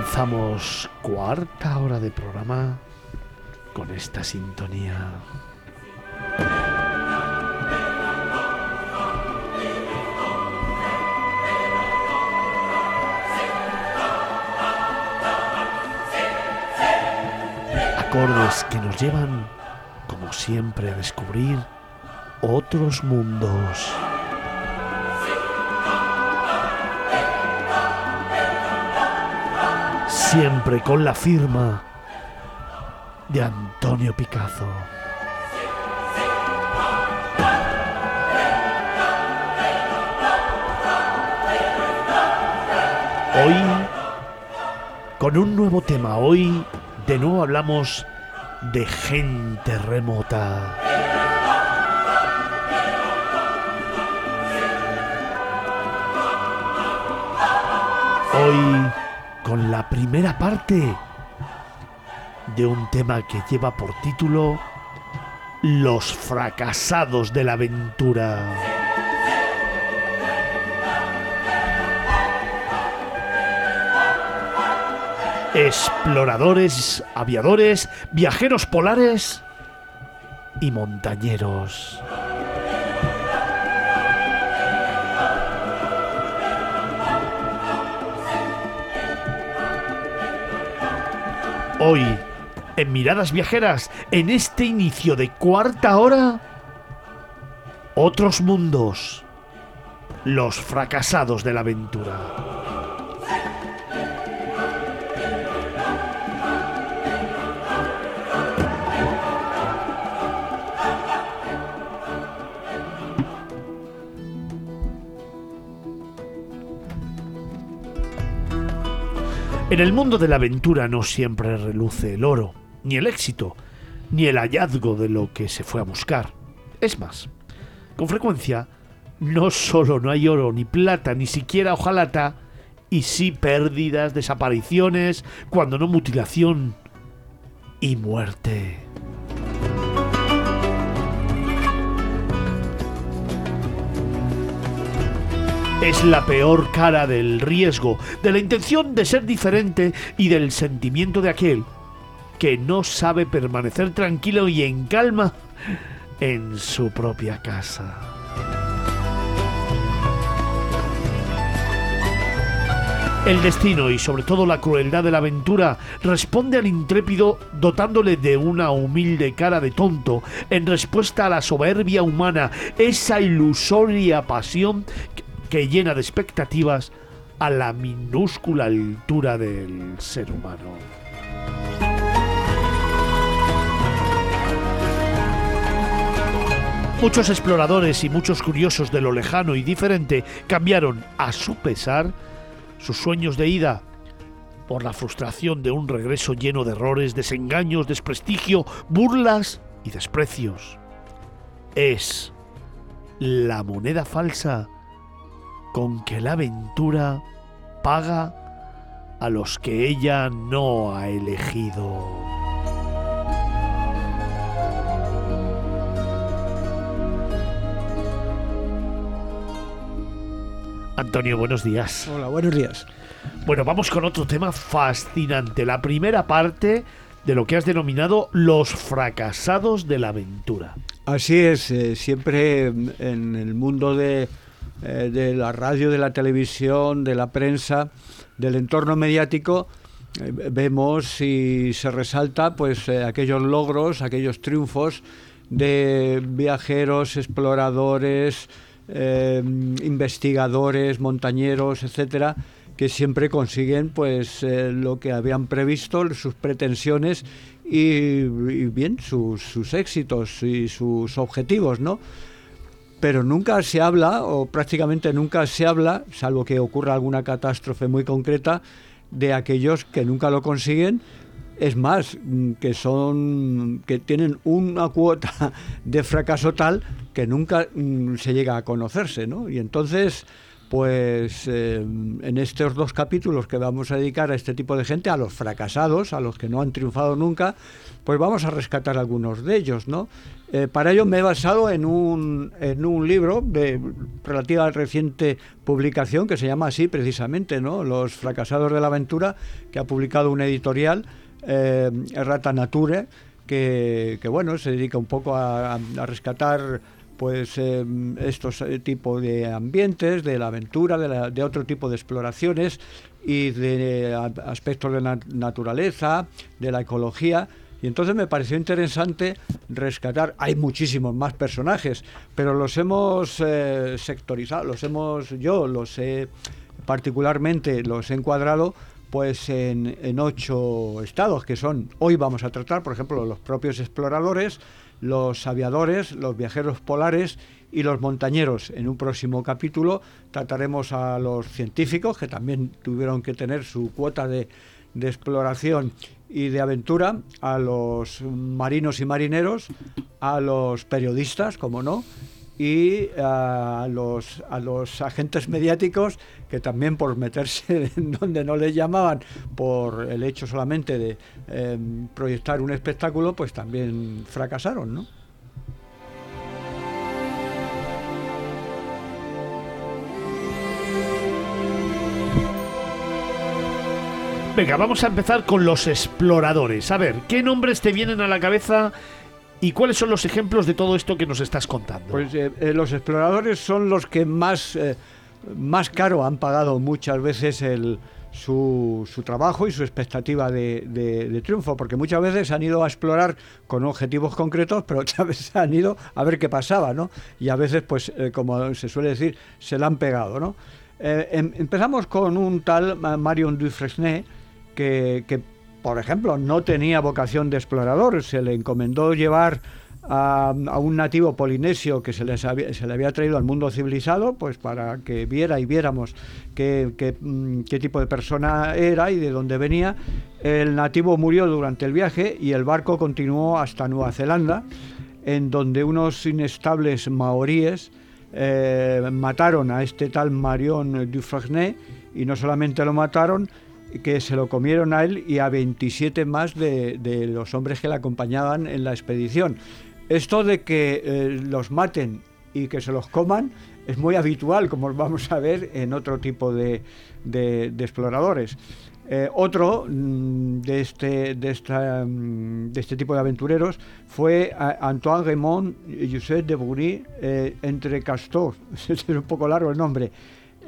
Comenzamos cuarta hora de programa con esta sintonía. Acordes que nos llevan, como siempre, a descubrir otros mundos. Siempre con la firma de Antonio Picazo. Hoy, con un nuevo tema, hoy de nuevo hablamos de gente remota. Hoy con la primera parte de un tema que lleva por título Los fracasados de la aventura. Exploradores, aviadores, viajeros polares y montañeros. Hoy, en Miradas Viajeras, en este inicio de cuarta hora, otros mundos, los fracasados de la aventura. En el mundo de la aventura no siempre reluce el oro, ni el éxito, ni el hallazgo de lo que se fue a buscar. Es más, con frecuencia, no solo no hay oro, ni plata, ni siquiera hojalata, y sí pérdidas, desapariciones, cuando no mutilación y muerte. Es la peor cara del riesgo, de la intención de ser diferente y del sentimiento de aquel que no sabe permanecer tranquilo y en calma en su propia casa. El destino y sobre todo la crueldad de la aventura responde al intrépido dotándole de una humilde cara de tonto en respuesta a la soberbia humana, esa ilusoria pasión que llena de expectativas a la minúscula altura del ser humano. Muchos exploradores y muchos curiosos de lo lejano y diferente cambiaron, a su pesar, sus sueños de ida por la frustración de un regreso lleno de errores, desengaños, desprestigio, burlas y desprecios. Es la moneda falsa con que la aventura paga a los que ella no ha elegido. Antonio, buenos días. Hola, buenos días. Bueno, vamos con otro tema fascinante. La primera parte de lo que has denominado los fracasados de la aventura. Así es, eh, siempre en el mundo de, eh, de la radio, de la televisión, de la prensa, del entorno mediático, eh, vemos y se resalta pues eh, aquellos logros, aquellos triunfos de viajeros, exploradores, investigadores, montañeros, etcétera, que siempre consiguen pues lo que habían previsto, sus pretensiones y, bien, sus, sus, éxitos y sus objetivos, ¿no? Pero nunca se habla, o prácticamente nunca se habla, salvo que ocurra alguna catástrofe muy concreta, de aquellos que nunca lo consiguen es más, mm, que son que tienen una cuota de fracaso tal que nunca mm, se llega a conocerse, ¿no? Y entonces, pues eh, en estos dos capítulos que vamos a dedicar a este tipo de gente, a los fracasados, a los que no han triunfado nunca, pues vamos a rescatar algunos de ellos, ¿no? Eh, para ello me he basado en un, en un libro de relativa reciente publicación que se llama así precisamente, ¿no? Los fracasados de la aventura, que ha publicado una editorial eh, Rata Nature, que, bueno, se dedica un poco a, rescatar pues eh, estos eh, tipos de ambientes, de la aventura, de, otro tipo de exploraciones y de aspectos de la naturaleza, de la ecología. Y entonces me pareció interesante rescatar, hay muchísimos más personajes, pero los hemos sectorizado, los hemos, yo los he particularmente, los he encuadrado pues en, ocho estados, que son, hoy vamos a tratar, por ejemplo, los propios exploradores, los aviadores, los viajeros polares y los montañeros. En un próximo capítulo trataremos a los científicos, que también tuvieron que tener su cuota de, de exploración y de aventura, a los marinos y marineros, a los periodistas, como no, y a los, a los agentes mediáticos que también por meterse en donde no les llamaban por el hecho solamente de em, proyectar un espectáculo, pues también fracasaron, ¿no? Venga, vamos a empezar con los exploradores. A ver, ¿qué nombres te vienen a la cabeza ¿Y cuáles son los ejemplos de todo esto que nos estás contando? Pues eh, eh, los exploradores son los que más, eh, más caro han pagado muchas veces el, su, su, trabajo y su expectativa de, triunfo, porque muchas veces han ido a explorar con objetivos concretos, pero otras veces han ido a ver qué pasaba, ¿no? Y a veces, pues, como se suele decir, se la han pegado, ¿no? Em, empezamos con un tal Marion Dufresne, que, que por ejemplo, no tenía vocación de explorador, se le encomendó llevar a, un nativo polinesio que se, se, le había traído al mundo civilizado, pues para que viera y viéramos qué, mm, qué, tipo de persona era y de dónde venía. El nativo murió durante el viaje y el barco continuó hasta Nueva Zelanda, en donde unos inestables maoríes eh, mataron a este tal Marion Dufresne y no solamente lo mataron, que se lo comieron a él y a 27 más de, los hombres que le acompañaban en la expedición. Esto de que eh, los maten y que se los coman es muy habitual, como vamos a ver en otro tipo de, exploradores. Eh, otro mm, de, este, de, esta, mm, de este tipo de aventureros fue Antoine Raymond Joseph de Bourny eh, entre Castor, es un poco largo el nombre.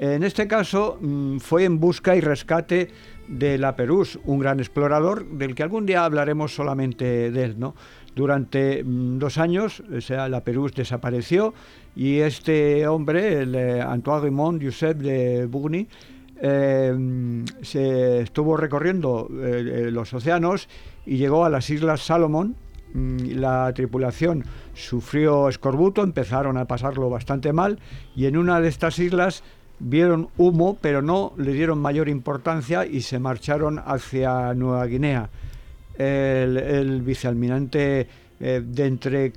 En este caso mm, fue en busca y rescate de la Perús, un gran explorador del que algún día hablaremos solamente de él, ¿no? Durante mm, dos años, la Perús desapareció y este hombre, eh, Antoine Raymond Joseph de Bourny, eh, se estuvo recorriendo eh, los océanos y llegó a las Islas Salomón. Mm, la tripulación sufrió escorbuto, empezaron a pasarlo bastante mal y en una de estas islas vieron humo, pero no le dieron mayor importancia y se marcharon hacia Nueva Guinea. El, vicealmirante eh, Entre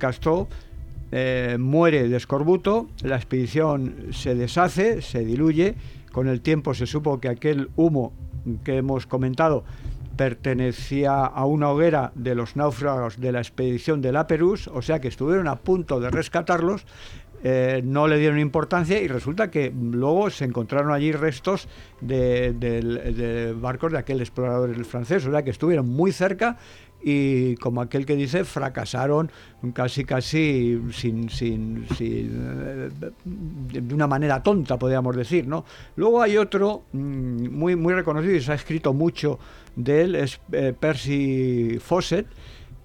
eh, muere de escorbuto, la expedición se deshace, se diluye, con el tiempo se supo que aquel humo que hemos comentado pertenecía a una hoguera de los náufragos de la expedición de la Perús, o sea que estuvieron a punto de rescatarlos, eh, no le dieron importancia y resulta que luego se encontraron allí restos de, barcos de aquel explorador francés, o sea que estuvieron muy cerca y como aquel que dice, fracasaron casi casi sin, sin, eh, de una manera tonta, podríamos decir, ¿no? Luego hay otro mm, muy, muy reconocido y se ha escrito mucho de él, es eh, Percy Fawcett,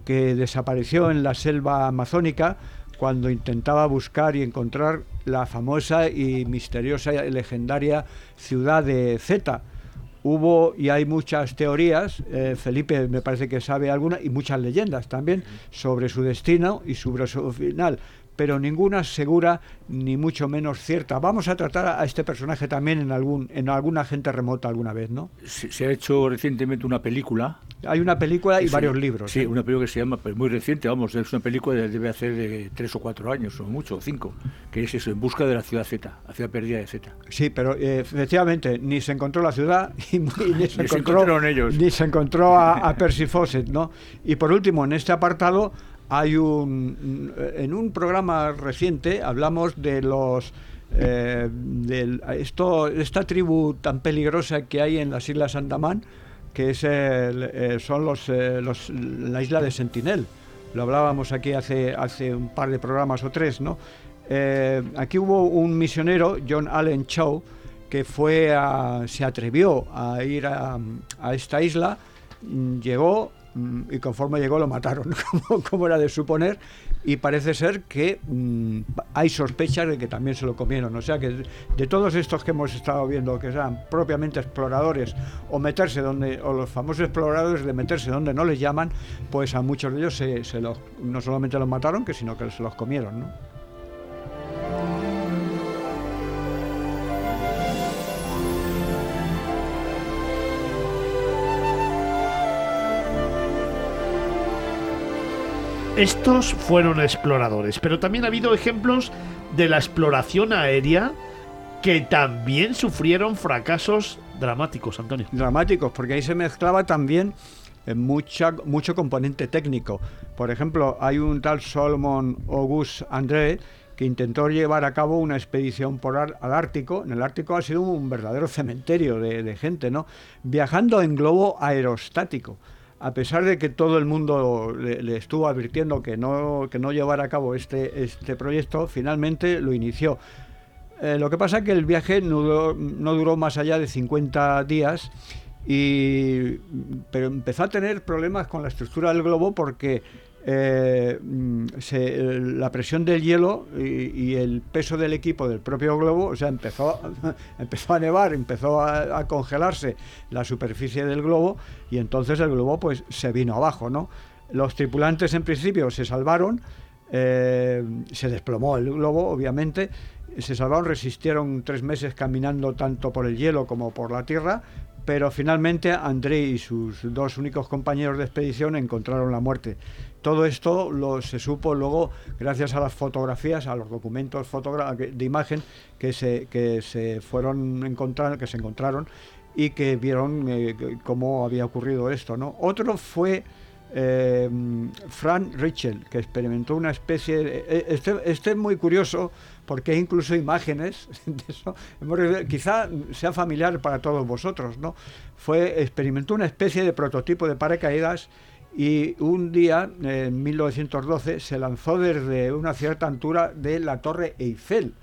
que desapareció en la selva amazónica cuando intentaba buscar y encontrar la famosa y misteriosa y legendaria ciudad de Zeta, hubo y hay muchas teorías, eh, Felipe me parece que sabe alguna, y muchas leyendas también sobre su destino y sobre su final pero ninguna segura ni mucho menos cierta. Vamos a tratar a este personaje también en algún en alguna gente remota alguna vez, ¿no? Se, ha hecho recientemente una película. Hay una película y varios libros. Sí, ¿eh? una película que se llama, pues muy reciente, vamos, es una película que debe hacer de tres o cuatro años, o mucho, o cinco, que es eso, En busca de la ciudad Z, la ciudad perdida de Z. Sí, pero eh, efectivamente, ni se encontró la ciudad, y, ni, se, encontró, ellos. ni se encontró a, a Percy Fawcett, ¿no? Y por último, en este apartado hay un en un programa reciente hablamos de los eh, de esto esta tribu tan peligrosa que hay en las islas Andamán que es eh, son los, eh, los, la isla de Sentinel. Lo hablábamos aquí hace hace un par de programas o tres no aquí hubo un misionero John Allen Chow que fue a, se atrevió a ir a, a esta isla llegó y conforme llegó lo mataron, como, era de suponer, y parece ser que mm, hay sospechas de que también se lo comieron. O sea que de, todos estos que hemos estado viendo, que sean propiamente exploradores o meterse donde, o los famosos exploradores de meterse donde no les llaman, pues a muchos de ellos se, se los, no solamente los mataron, que sino que se los comieron. ¿no? Estos fueron exploradores, pero también ha habido ejemplos de la exploración aérea que también sufrieron fracasos dramáticos, Antonio. Dramáticos, porque ahí se mezclaba también eh, mucha, mucho componente técnico. Por ejemplo, hay un tal Solomon Auguste André que intentó llevar a cabo una expedición por al Ártico. En el Ártico ha sido un verdadero cementerio de, de gente, ¿no? Viajando en globo aerostático a pesar de que todo el mundo le, estuvo advirtiendo que no, que no llevara a cabo este, este proyecto, finalmente lo inició. Eh, lo que pasa es que el viaje no duró, no duró, más allá de 50 días, y, pero empezó a tener problemas con la estructura del globo porque eh, mm, la presión del hielo y, el peso del equipo del propio globo, o sea, empezó, empezó a nevar, empezó a, congelarse la superficie del globo y entonces el globo pues se vino abajo, ¿no? Los tripulantes en principio se salvaron, eh, se desplomó el globo, obviamente, se salvaron, resistieron tres meses caminando tanto por el hielo como por la tierra, pero finalmente André y sus dos únicos compañeros de expedición encontraron la muerte. Todo esto lo, se supo luego gracias a las fotografías, a los documentos de imagen que se, que se fueron encontrar, que se encontraron y que vieron eh, cómo había ocurrido esto. ¿no? Otro fue eh, Frank Richel, que experimentó una especie de, eh, este, este, es muy curioso porque hay incluso imágenes de eso. Quizá sea familiar para todos vosotros, ¿no? Fue, experimentó una especie de prototipo de paracaídas y un día, en 1912, se lanzó desde una cierta altura de la Torre Eiffel.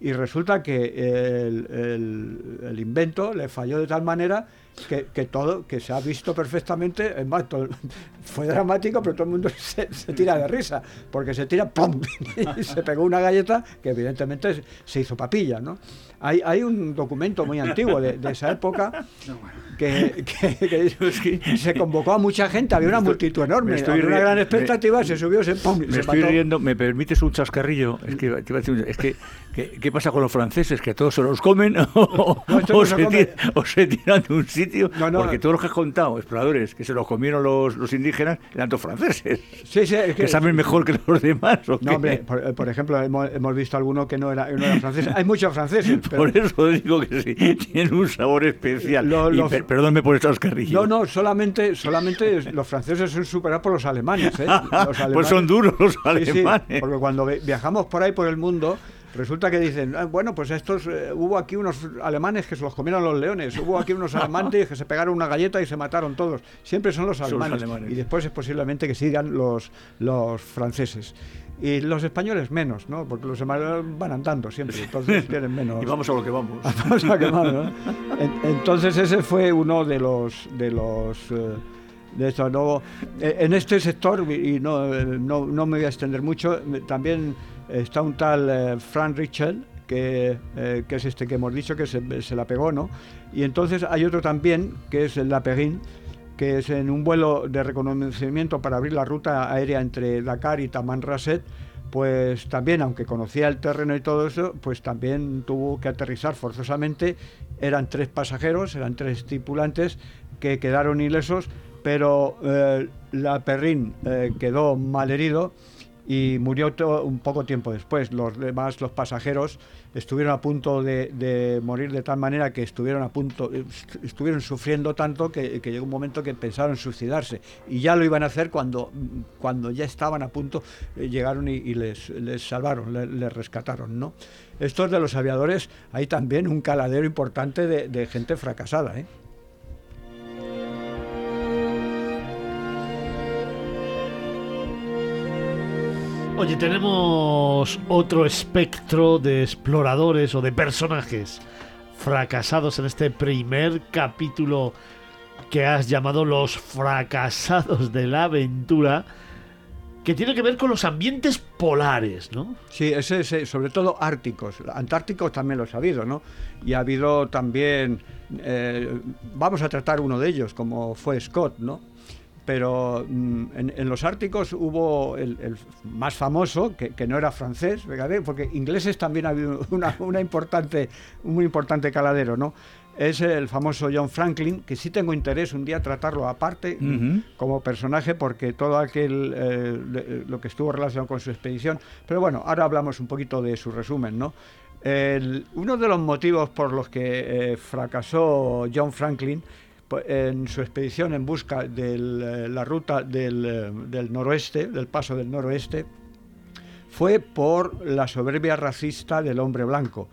Y resulta que el, invento le falló de tal manera que, todo, que se ha visto perfectamente, es más, fue dramático, pero todo el mundo se, tira de risa, porque se tira, ¡pum! y se pegó una galleta que evidentemente se hizo papilla, ¿no? Hay, hay un documento muy antiguo de, esa época que, se convocó a mucha gente, había una multitud enorme, había una gran expectativa, se subió, se, ¡pum! me estoy riendo, ¿me permites un chascarrillo? Es que, es que ¿qué, pasa con los franceses? ¿Que todos se los comen o, se, tiran de un sitio? Porque todos los que has contado, exploradores, que se los comieron los, los indígenas, eran todos franceses. Sí, sí, que, saben mejor que los demás. no, hombre, por, ejemplo, hemos, visto alguno que no era, no era francés. Hay muchos franceses. Por eso digo que sí, tienen un sabor especial. perdónme por estos carrillos. No, no, solamente, solamente los franceses son superados por los alemanes. ¿eh? pues son duros los alemanes. porque cuando viajamos por ahí por el mundo, Resulta que dicen, ah, bueno, pues estos, eh, hubo aquí unos alemanes que se los comieron los leones, hubo aquí unos alemanes que se pegaron una galleta y se mataron todos. Siempre son los alemanes. Y después es posiblemente que sigan los, los franceses. Y los españoles menos, ¿no? Porque los españoles van andando siempre, entonces tienen menos. Y vamos a lo que vamos. vamos a que vamos, Entonces ese fue uno de los de los eh, de esto. Luego, eh, en este sector, y no, no, no me voy a extender mucho, también está un tal Frank Richel, que, eh, que, es este que hemos dicho, que se, se, la pegó, ¿no? Y entonces hay otro también, que es el La Peguín, que es en un vuelo de reconocimiento para abrir la ruta aérea entre Dakar y Tamanrasset, pues también, aunque conocía el terreno y todo eso, pues también tuvo que aterrizar forzosamente. Eran tres pasajeros, eran tres tripulantes que quedaron ilesos, pero eh, la Perrin eh, quedó mal herido y murió un poco tiempo después. Los demás, los pasajeros, estuvieron a punto de, morir de tal manera que estuvieron a punto, estuvieron sufriendo tanto que, llegó un momento que pensaron suicidarse y ya lo iban a hacer cuando, cuando ya estaban a punto, eh, llegaron y, les, les, salvaron, les, rescataron, ¿no? Estos de los aviadores, hay también un caladero importante de, gente fracasada, ¿eh? Oye, tenemos otro espectro de exploradores o de personajes fracasados en este primer capítulo que has llamado Los fracasados de la aventura, que tiene que ver con los ambientes polares, ¿no? Sí, ese, sobre todo árticos. Antárticos también lo ha habido, ¿no? Y ha habido también, eh, vamos a tratar uno de ellos, como fue Scott, ¿no? Pero mm, en, los Árticos hubo el, más famoso, que, no era francés, porque ingleses también ha habido una, importante, un muy importante caladero, ¿no? Es el famoso John Franklin, que sí tengo interés un día tratarlo aparte como personaje, porque todo aquel, eh, lo que estuvo relacionado con su expedición. Pero bueno, ahora hablamos un poquito de su resumen, ¿no? uno de los motivos por los que eh, fracasó John Franklin en su expedición en busca de eh, la ruta del, eh, del, noroeste, del paso del noroeste, fue por la soberbia racista del hombre blanco.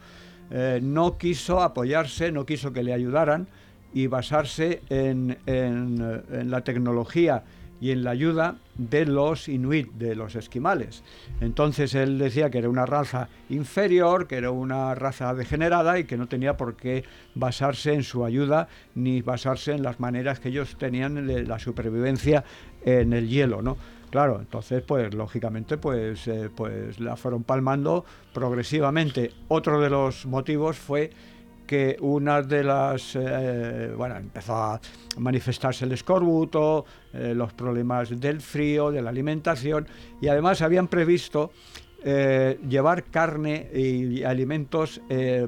Eh, no quiso apoyarse, no quiso que le ayudaran y basarse en, en la tecnología y en la ayuda de los inuit, de los esquimales. Entonces él decía que era una raza inferior, que era una raza degenerada y que no tenía por qué basarse en su ayuda ni basarse en las maneras que ellos tenían de la supervivencia en el hielo, ¿no? Claro, entonces, pues lógicamente, pues, eh, pues la fueron palmando progresivamente. Otro de los motivos fue que una de las, eh, bueno, empezó a manifestarse el escorbuto, eh, los problemas del frío, de la alimentación, y además habían previsto eh, llevar carne y alimentos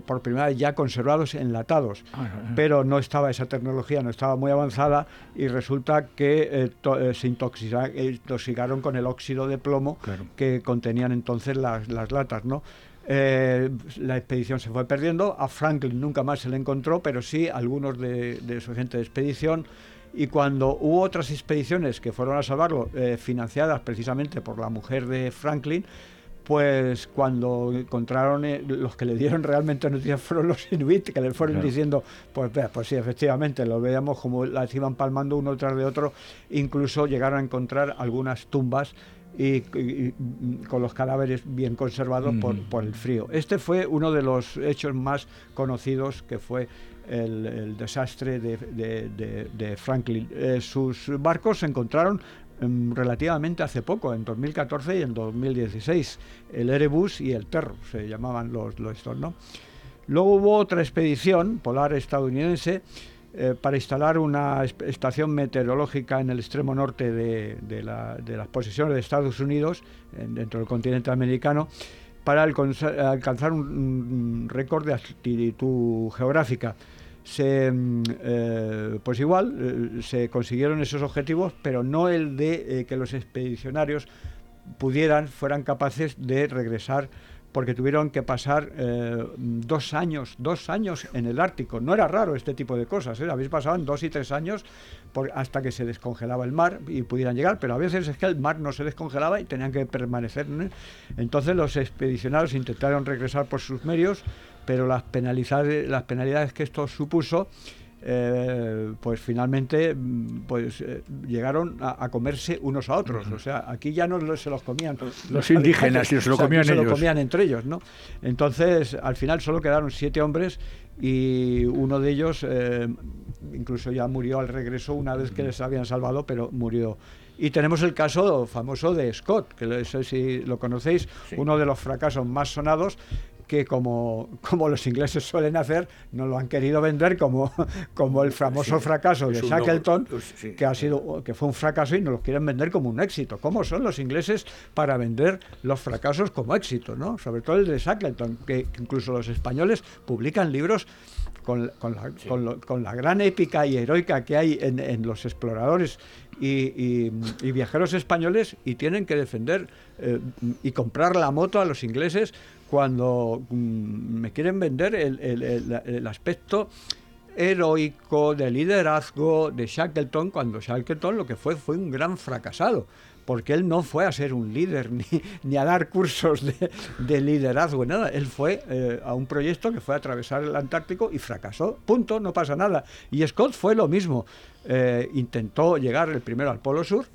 por primera vez ya conservados enlatados, ah, ah, ah. pero no estaba esa tecnología, no estaba muy avanzada y resulta que se intoxicaron con el óxido de plomo que contenían entonces las, las latas, ¿no? Eh, la expedición se fue perdiendo, a Franklin nunca más se le encontró, pero sí algunos de, su gente de expedición. Y cuando hubo otras expediciones que fueron a salvarlo, eh, financiadas precisamente por la mujer de Franklin, pues cuando encontraron eh, los que le dieron realmente noticias fueron los inuit que le fueron diciendo pues pues sí efectivamente lo veíamos como las iban palmando uno tras de otro incluso llegaron a encontrar algunas tumbas y, con los cadáveres bien conservados por, el frío. Este fue uno de los hechos más conocidos que fue el, desastre de, Franklin. Eh, sus barcos se encontraron em, relativamente hace poco, en 2014 y en 2016, el Erebus y el Terror, se llamaban los, los estos, ¿no? Luego hubo otra expedición polar estadounidense eh, para instalar una estación meteorológica en el extremo norte de, las posiciones de Estados Unidos, dentro del continente americano, para alcanzar un, récord de actitud geográfica. Se, mm, eh, pues igual, eh, se consiguieron esos objetivos, pero no el de que los expedicionarios pudieran, fueran capaces de regresar porque tuvieron que pasar eh, dos años, dos años en el Ártico. No era raro este tipo de cosas, ¿eh? habéis pasado dos y tres años hasta que se descongelaba el mar y pudieran llegar, pero a veces es que el mar no se descongelaba y tenían que permanecer. Entonces los expedicionarios intentaron regresar por sus medios, pero las penalidades, las penalidades que esto supuso eh, pues finalmente mm, pues eh, llegaron a, comerse unos a otros. O sea, aquí ya no se los comían los, indígenas, se lo comían ellos. Se lo comían entre ellos, ¿no? Entonces, al final solo quedaron siete hombres y uno de ellos eh, incluso ya murió al regreso una vez que les habían salvado, pero murió. Y tenemos el caso famoso de Scott, que no sé si lo conocéis, uno de los fracasos más sonados, que como, como los ingleses suelen hacer, no lo han querido vender como, como el famoso fracaso de Shackleton, pues, que ha sido que fue un fracaso y nos lo quieren vender como un éxito. ¿Cómo son los ingleses para vender los fracasos como éxito? ¿no? Sobre todo el de Shackleton, que, incluso los españoles publican libros con, la, gran épica y heroica que hay en, los exploradores y, viajeros españoles y tienen que defender eh, y comprar la moto a los ingleses cuando mm, me quieren vender el, aspecto heroico de liderazgo de Shackleton, cuando Shackleton lo que fue fue un gran fracasado, porque él no fue a ser un líder ni, a dar cursos de, liderazgo, nada. Él fue eh, a un proyecto que fue a atravesar el Antártico y fracasó. Punto, no pasa nada. Y Scott fue lo mismo. Eh, intentó llegar el primero al Polo Sur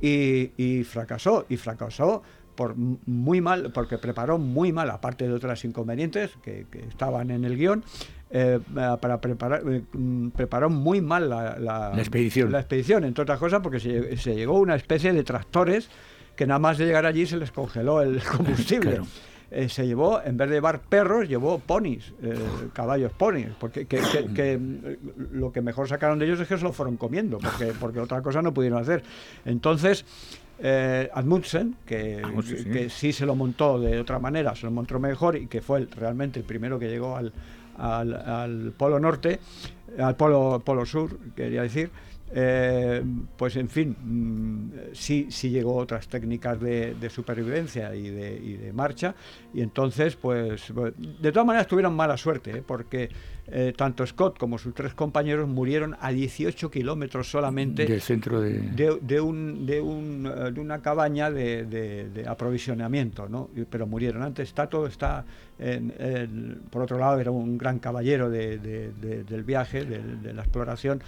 y fracasó. Y fracasó por muy mal, porque preparó muy mal, aparte de otras inconvenientes que, estaban en el guion, eh, para preparar, eh, mm, preparó muy mal la, expedición. La expedición, entre otras cosas, porque se, llegó una especie de tractores que nada más de llegar allí se les congeló el combustible. Eh, se llevó, en vez de llevar perros, llevó ponis, caballos ponis, porque que, mm, lo que mejor sacaron de ellos es que se lo fueron comiendo, porque, porque otra cosa no pudieron hacer. Entonces, eh, Admundsen, que, sí. se lo montó de otra manera, se lo montó mejor y que fue realmente el primero que llegó al, al, Polo Norte, al Polo, Polo Sur, quería decir, eh, pues en fin, mm, sí, sí llegó otras técnicas de, supervivencia y de, marcha, y entonces, pues, pues, de todas maneras tuvieron mala suerte, ¿eh? porque eh, tanto Scott como sus tres compañeros murieron a 18 kilómetros solamente del centro de... De, un, de, un, de una cabaña de, aprovisionamiento, ¿no? pero murieron. Antes está todo está, por otro lado, era un gran caballero del viaje, de la exploración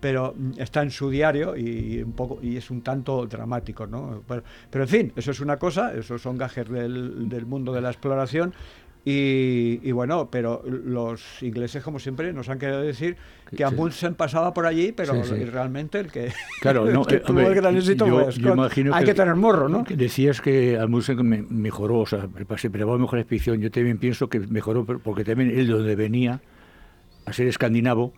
pero mm, está en su diario y un poco y es un tanto dramático, ¿no? Pero, en fin, eso es una cosa, esos son gajes del, del mundo de la exploración y, bueno, pero los ingleses, como siempre, nos han querido decir que Amundsen pasaba por allí, pero realmente el que, claro, no, eh, tuvo el gran éxito Hay que, tener morro, ¿no? Decías que Amundsen mejoró, o sea, se preparó mejor expedición. Yo también pienso que mejoró porque también él donde venía, a ser escandinavo,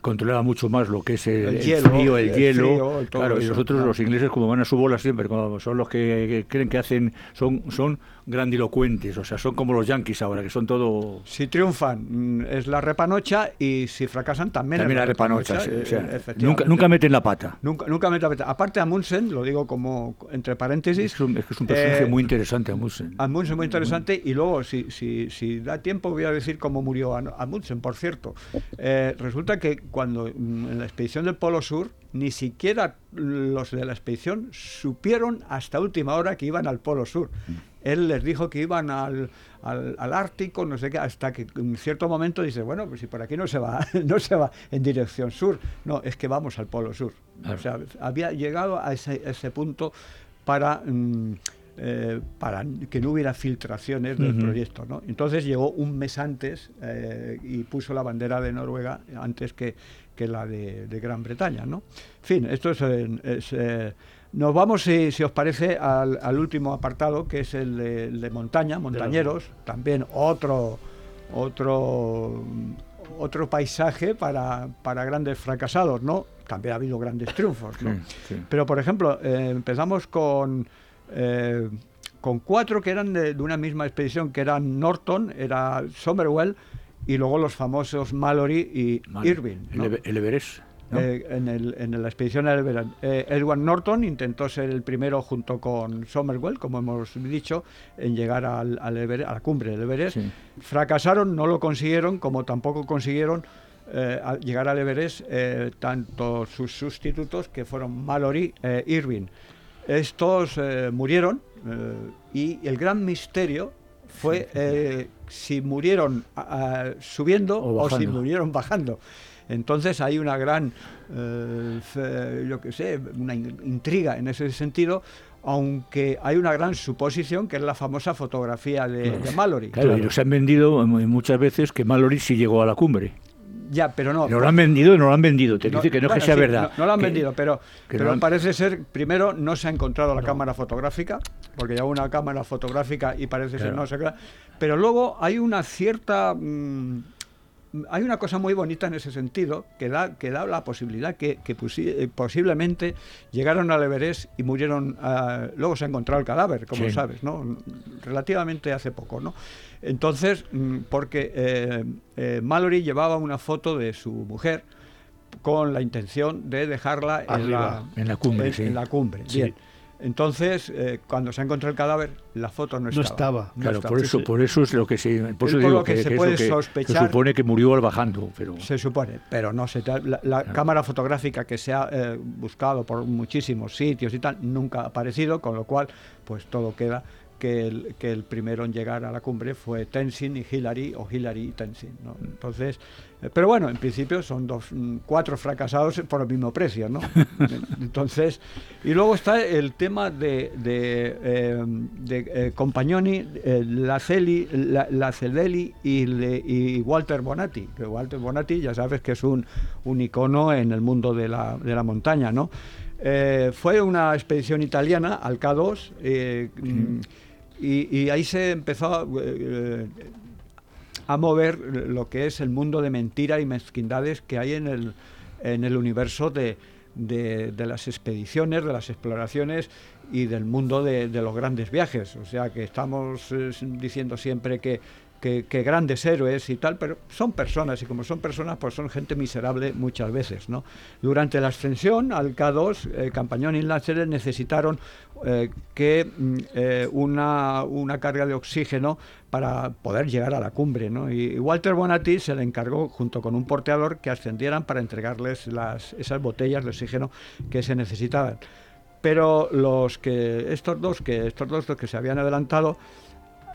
controlaba mucho más lo que es el, frío, el, hielo. claro, y nosotros los ingleses como van a su bola siempre, como son los que, creen que hacen, son, son grandilocuentes, o sea, son como los yankees ahora, que son todo... Si triunfan mm, es la repanocha y si fracasan también, también la repanocha. o sea, nunca, nunca meten la pata. Nunca, nunca meten la pata. Aparte Amundsen, lo digo como entre paréntesis... Es, un, es, un personaje eh, muy interesante Amundsen. Amundsen muy interesante y luego, si, si, si da tiempo, voy a decir cómo murió Amundsen, por cierto. Eh, resulta que cuando mm, en la expedición del Polo Sur, ni siquiera los de la expedición supieron hasta última hora que iban al Polo Sur. Mm. Él les dijo que iban al, al, Ártico, no sé qué, hasta que en cierto momento dice, bueno, pues si por aquí no se va, no se va en dirección sur, no, es que vamos al Polo Sur. O sea, había llegado a ese, ese punto para... Mm, eh, para que no hubiera filtraciones del proyecto. ¿no? Entonces llegó un mes antes eh, y puso la bandera de Noruega antes que, que la de, Gran Bretaña. ¿no? En fin, esto es... Eh, nos vamos, si, os parece, al, último apartado, que es el de, montaña, montañeros, también otro, otro, otro paisaje para, para grandes fracasados, ¿no? También ha habido grandes triunfos, ¿no? Pero, por ejemplo, empezamos con eh, con cuatro que eran de, una misma expedición, que eran Norton, era Somerwell, y luego los famosos Mallory y Irving. El, Everest. Eh, en, el, en, la expedición del Everest. Eh, Edward Norton intentó ser el primero junto con Somerwell, como hemos dicho, en llegar al, al Everest, a la cumbre del Everest. Fracasaron, no lo consiguieron, como tampoco consiguieron llegar al Everest tanto sus sustitutos, que fueron Mallory e Irving. Estos eh, murieron eh, y el gran misterio fue eh, si murieron subiendo o, si murieron bajando. Entonces hay una gran, yo que sé, una intriga en ese sentido, aunque hay una gran suposición que es la famosa fotografía de, Mallory. Claro, y nos han vendido muchas veces que Mallory sí llegó a la cumbre. Ya, pero no. No lo han vendido no lo han vendido. Te dice que no es que sea verdad. No, lo han vendido, pero, pero parece ser, primero, no se ha encontrado la cámara fotográfica. Porque lleva una cámara fotográfica y parece ser no sé qué. Pero luego hay una cierta... Mm, hay una cosa muy bonita en ese sentido que da, que da la posibilidad que, que eh, posiblemente llegaron al Everest y murieron. Ah, luego se ha encontrado el cadáver, como sabes, ¿no? Relativamente hace poco, ¿no? Entonces, mm, porque eh, eh, Mallory llevaba una foto de su mujer con la intención de dejarla en, la, en la cumbre. En, la cumbre. Bien. Entonces, eh, cuando se ha encontrado el cadáver, la foto no estaba. No estaba. claro, por eso, por eso es lo que se, por eso digo que, se puede sospechar. Se supone que murió al bajando, pero se supone, pero no se la, la cámara fotográfica que se ha eh, buscado por muchísimos sitios y tal nunca ha aparecido, con lo cual, pues todo queda que el, que el primero en llegar a la cumbre fue Tenzin y Hillary, o Hillary y Tenzin. ¿no? Entonces, eh, pero bueno, en principio son dos, mm, cuatro fracasados por el mismo precio, ¿no? Entonces, y luego está el tema de, de, eh, de eh, Compagnoni, Celi, la, Cedeli y, y, Walter Bonatti, que Walter Bonatti ya sabes que es un, un icono en el mundo de la, de la montaña, ¿no? fue una expedición italiana al K2 y, ahí se empezó eh, a, mover lo que es el mundo de mentira y mezquindades que hay en el, en el universo de, de, las expediciones, de las exploraciones y del mundo de, de, los grandes viajes. O sea que estamos eh, diciendo siempre que que, grandes héroes y tal, pero son personas y como son personas, pues son gente miserable muchas veces. ¿no? Durante la ascensión al K2, eh, Campañón y Lanceres necesitaron eh, que mm, eh, una, una, carga de oxígeno para poder llegar a la cumbre. ¿no? Y, Walter Bonatti se le encargó, junto con un porteador, que ascendieran para entregarles las, esas botellas de oxígeno que se necesitaban. Pero los que estos dos que estos dos que se habían adelantado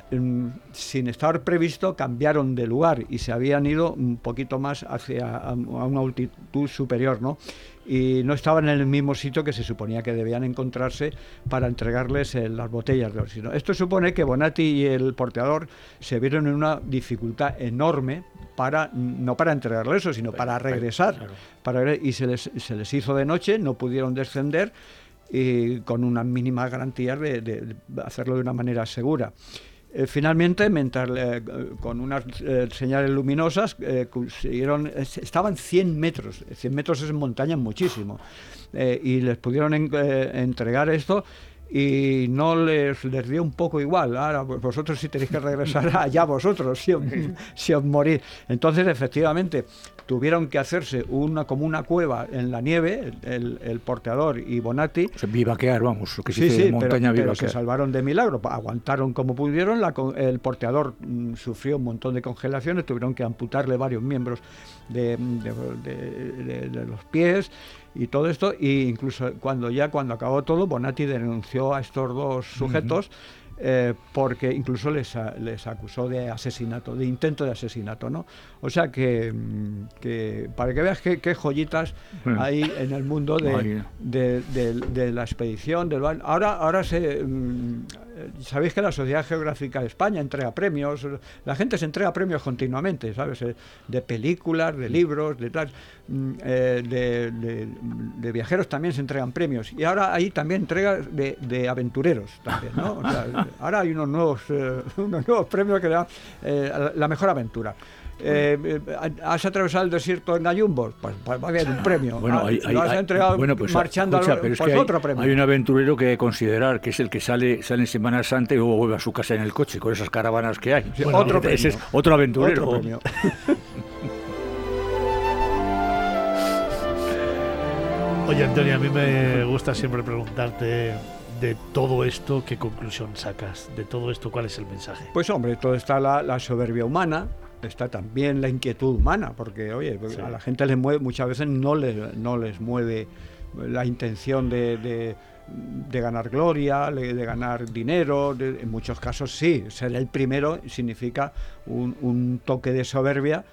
sin estar previsto, cambiaron de lugar y se habían ido un poquito más hacia a, una altitud superior, ¿no? Y no estaban en el mismo sitio que se suponía que debían encontrarse para entregarles eh, las botellas de oxígeno. Esto supone que Bonatti y el porteador se vieron en una dificultad enorme para no para entregarle eso, sino para regresar. Para, y se les, se les hizo de noche, no pudieron descender y con una mínima garantía de hacerlo de una manera segura. Eh, finalmente, mientras, eh, con unas eh, señales luminosas, consiguieron, estaban 100 metros, 100 metros es montaña muchísimo, y les pudieron entregar esto y no les, les dio un poco igual. Ahora pues vosotros si tenéis que regresar allá vosotros, si os, si os morís. Entonces, efectivamente, tuvieron que hacerse una como una cueva en la nieve, el, el porteador y Bonatti. vivaquear, vamos, lo que se sí, montaña pero, pero se salvaron de milagro, aguantaron como pudieron, la, el porteador mm, sufrió un montón de congelaciones, tuvieron que amputarle varios miembros de, de, de los pies y todo esto, e incluso cuando ya cuando acabó todo, Bonatti denunció a estos dos sujetos. Eh, porque incluso les, les acusó de asesinato, de intento de asesinato, ¿no? O sea que, mm, que para que veas qué, joyitas hay en el mundo de, de, la expedición. Del, ahora, ahora se, mm, sabéis que la Sociedad Geográfica de España entrega premios, la gente se entrega premios continuamente, ¿sabes? Eh, de películas, de libros, de tal, mm, eh, de, viajeros también se entregan premios. Y ahora hay también entregas de, aventureros también, ¿no? Ahora hay unos nuevos, eh, unos nuevos premios que dan la mejor aventura. Eh, eh, ¿has atravesado el desierto en Gayumbos? Pues, pues, va a haber un premio. Bueno, ah, hay, lo has entregado bueno, pues, marchando escucha, pero es pues que hay, otro premio. Hay un aventurero que hay que considerar, que es el que sale, sale en Semana Santa y luego vuelve a su casa en el coche con esas caravanas que hay. otro premio. Ese es otro aventurero. Otro premio. Oye, Antonio, a mí me gusta siempre preguntarte de todo esto, ¿qué conclusión sacas? De todo esto, ¿cuál es el mensaje? Pues hombre, todo está la, la soberbia humana, está también la inquietud humana, porque oye, a la gente les mueve, muchas veces no les, no les mueve la intención de, de, ganar gloria, de, ganar dinero, en muchos casos sí, ser el primero significa un, un, toque de soberbia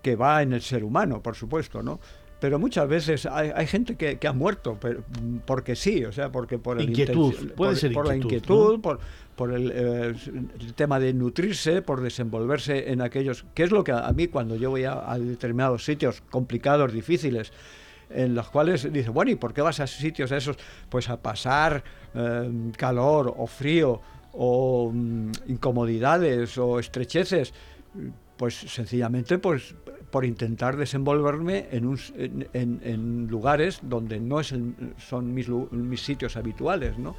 que va en el ser humano, por supuesto, ¿no? Pero muchas veces hay, hay gente que, que, ha muerto pero, porque sí, o sea, porque por inquietud, puede ser por la inquietud, por, por eh, el, tema de nutrirse, por desenvolverse en aquellos, que es lo que a, mí cuando yo voy a, determinados sitios complicados, difíciles, en los cuales dice, bueno, ¿y por qué vas a sitios esos? Pues a pasar em, calor o frío o mm, incomodidades o estrecheces, pues sencillamente pues por intentar desenvolverme en, en, lugares donde no es son mis, mis, sitios habituales, ¿no?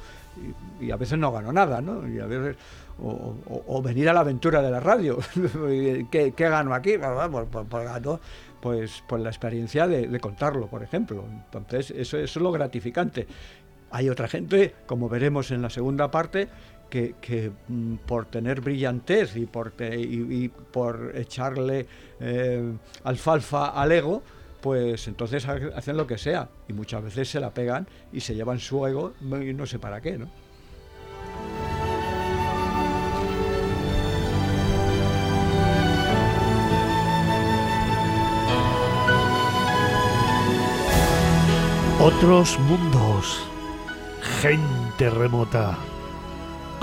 Y, a veces no gano nada, ¿no? Y a veces, o, venir a la aventura de la radio. ¿Qué, gano aquí? Pues, pues, pues, gano pues, pues la experiencia de, contarlo, por ejemplo. Entonces, eso es lo gratificante. Hay otra gente, como veremos en la segunda parte, que, mm, por tener brillantez y por, echarle eh, alfalfa al ego, pues entonces hacen lo que sea. Y muchas veces se la pegan y se llevan su ego y no sé para qué, ¿no? Otros mundos, gente remota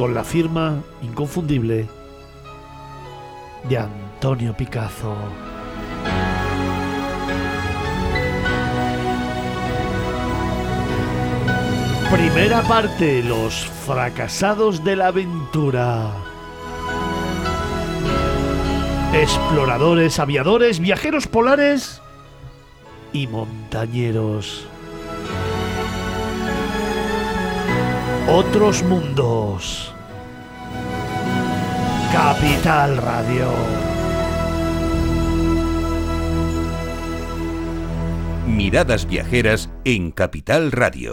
con la firma inconfundible de Antonio Picazo. Primera parte, los fracasados de la aventura. Exploradores, aviadores, viajeros polares y montañeros. Otros mundos. Capital Radio. Miradas viajeras en Capital Radio.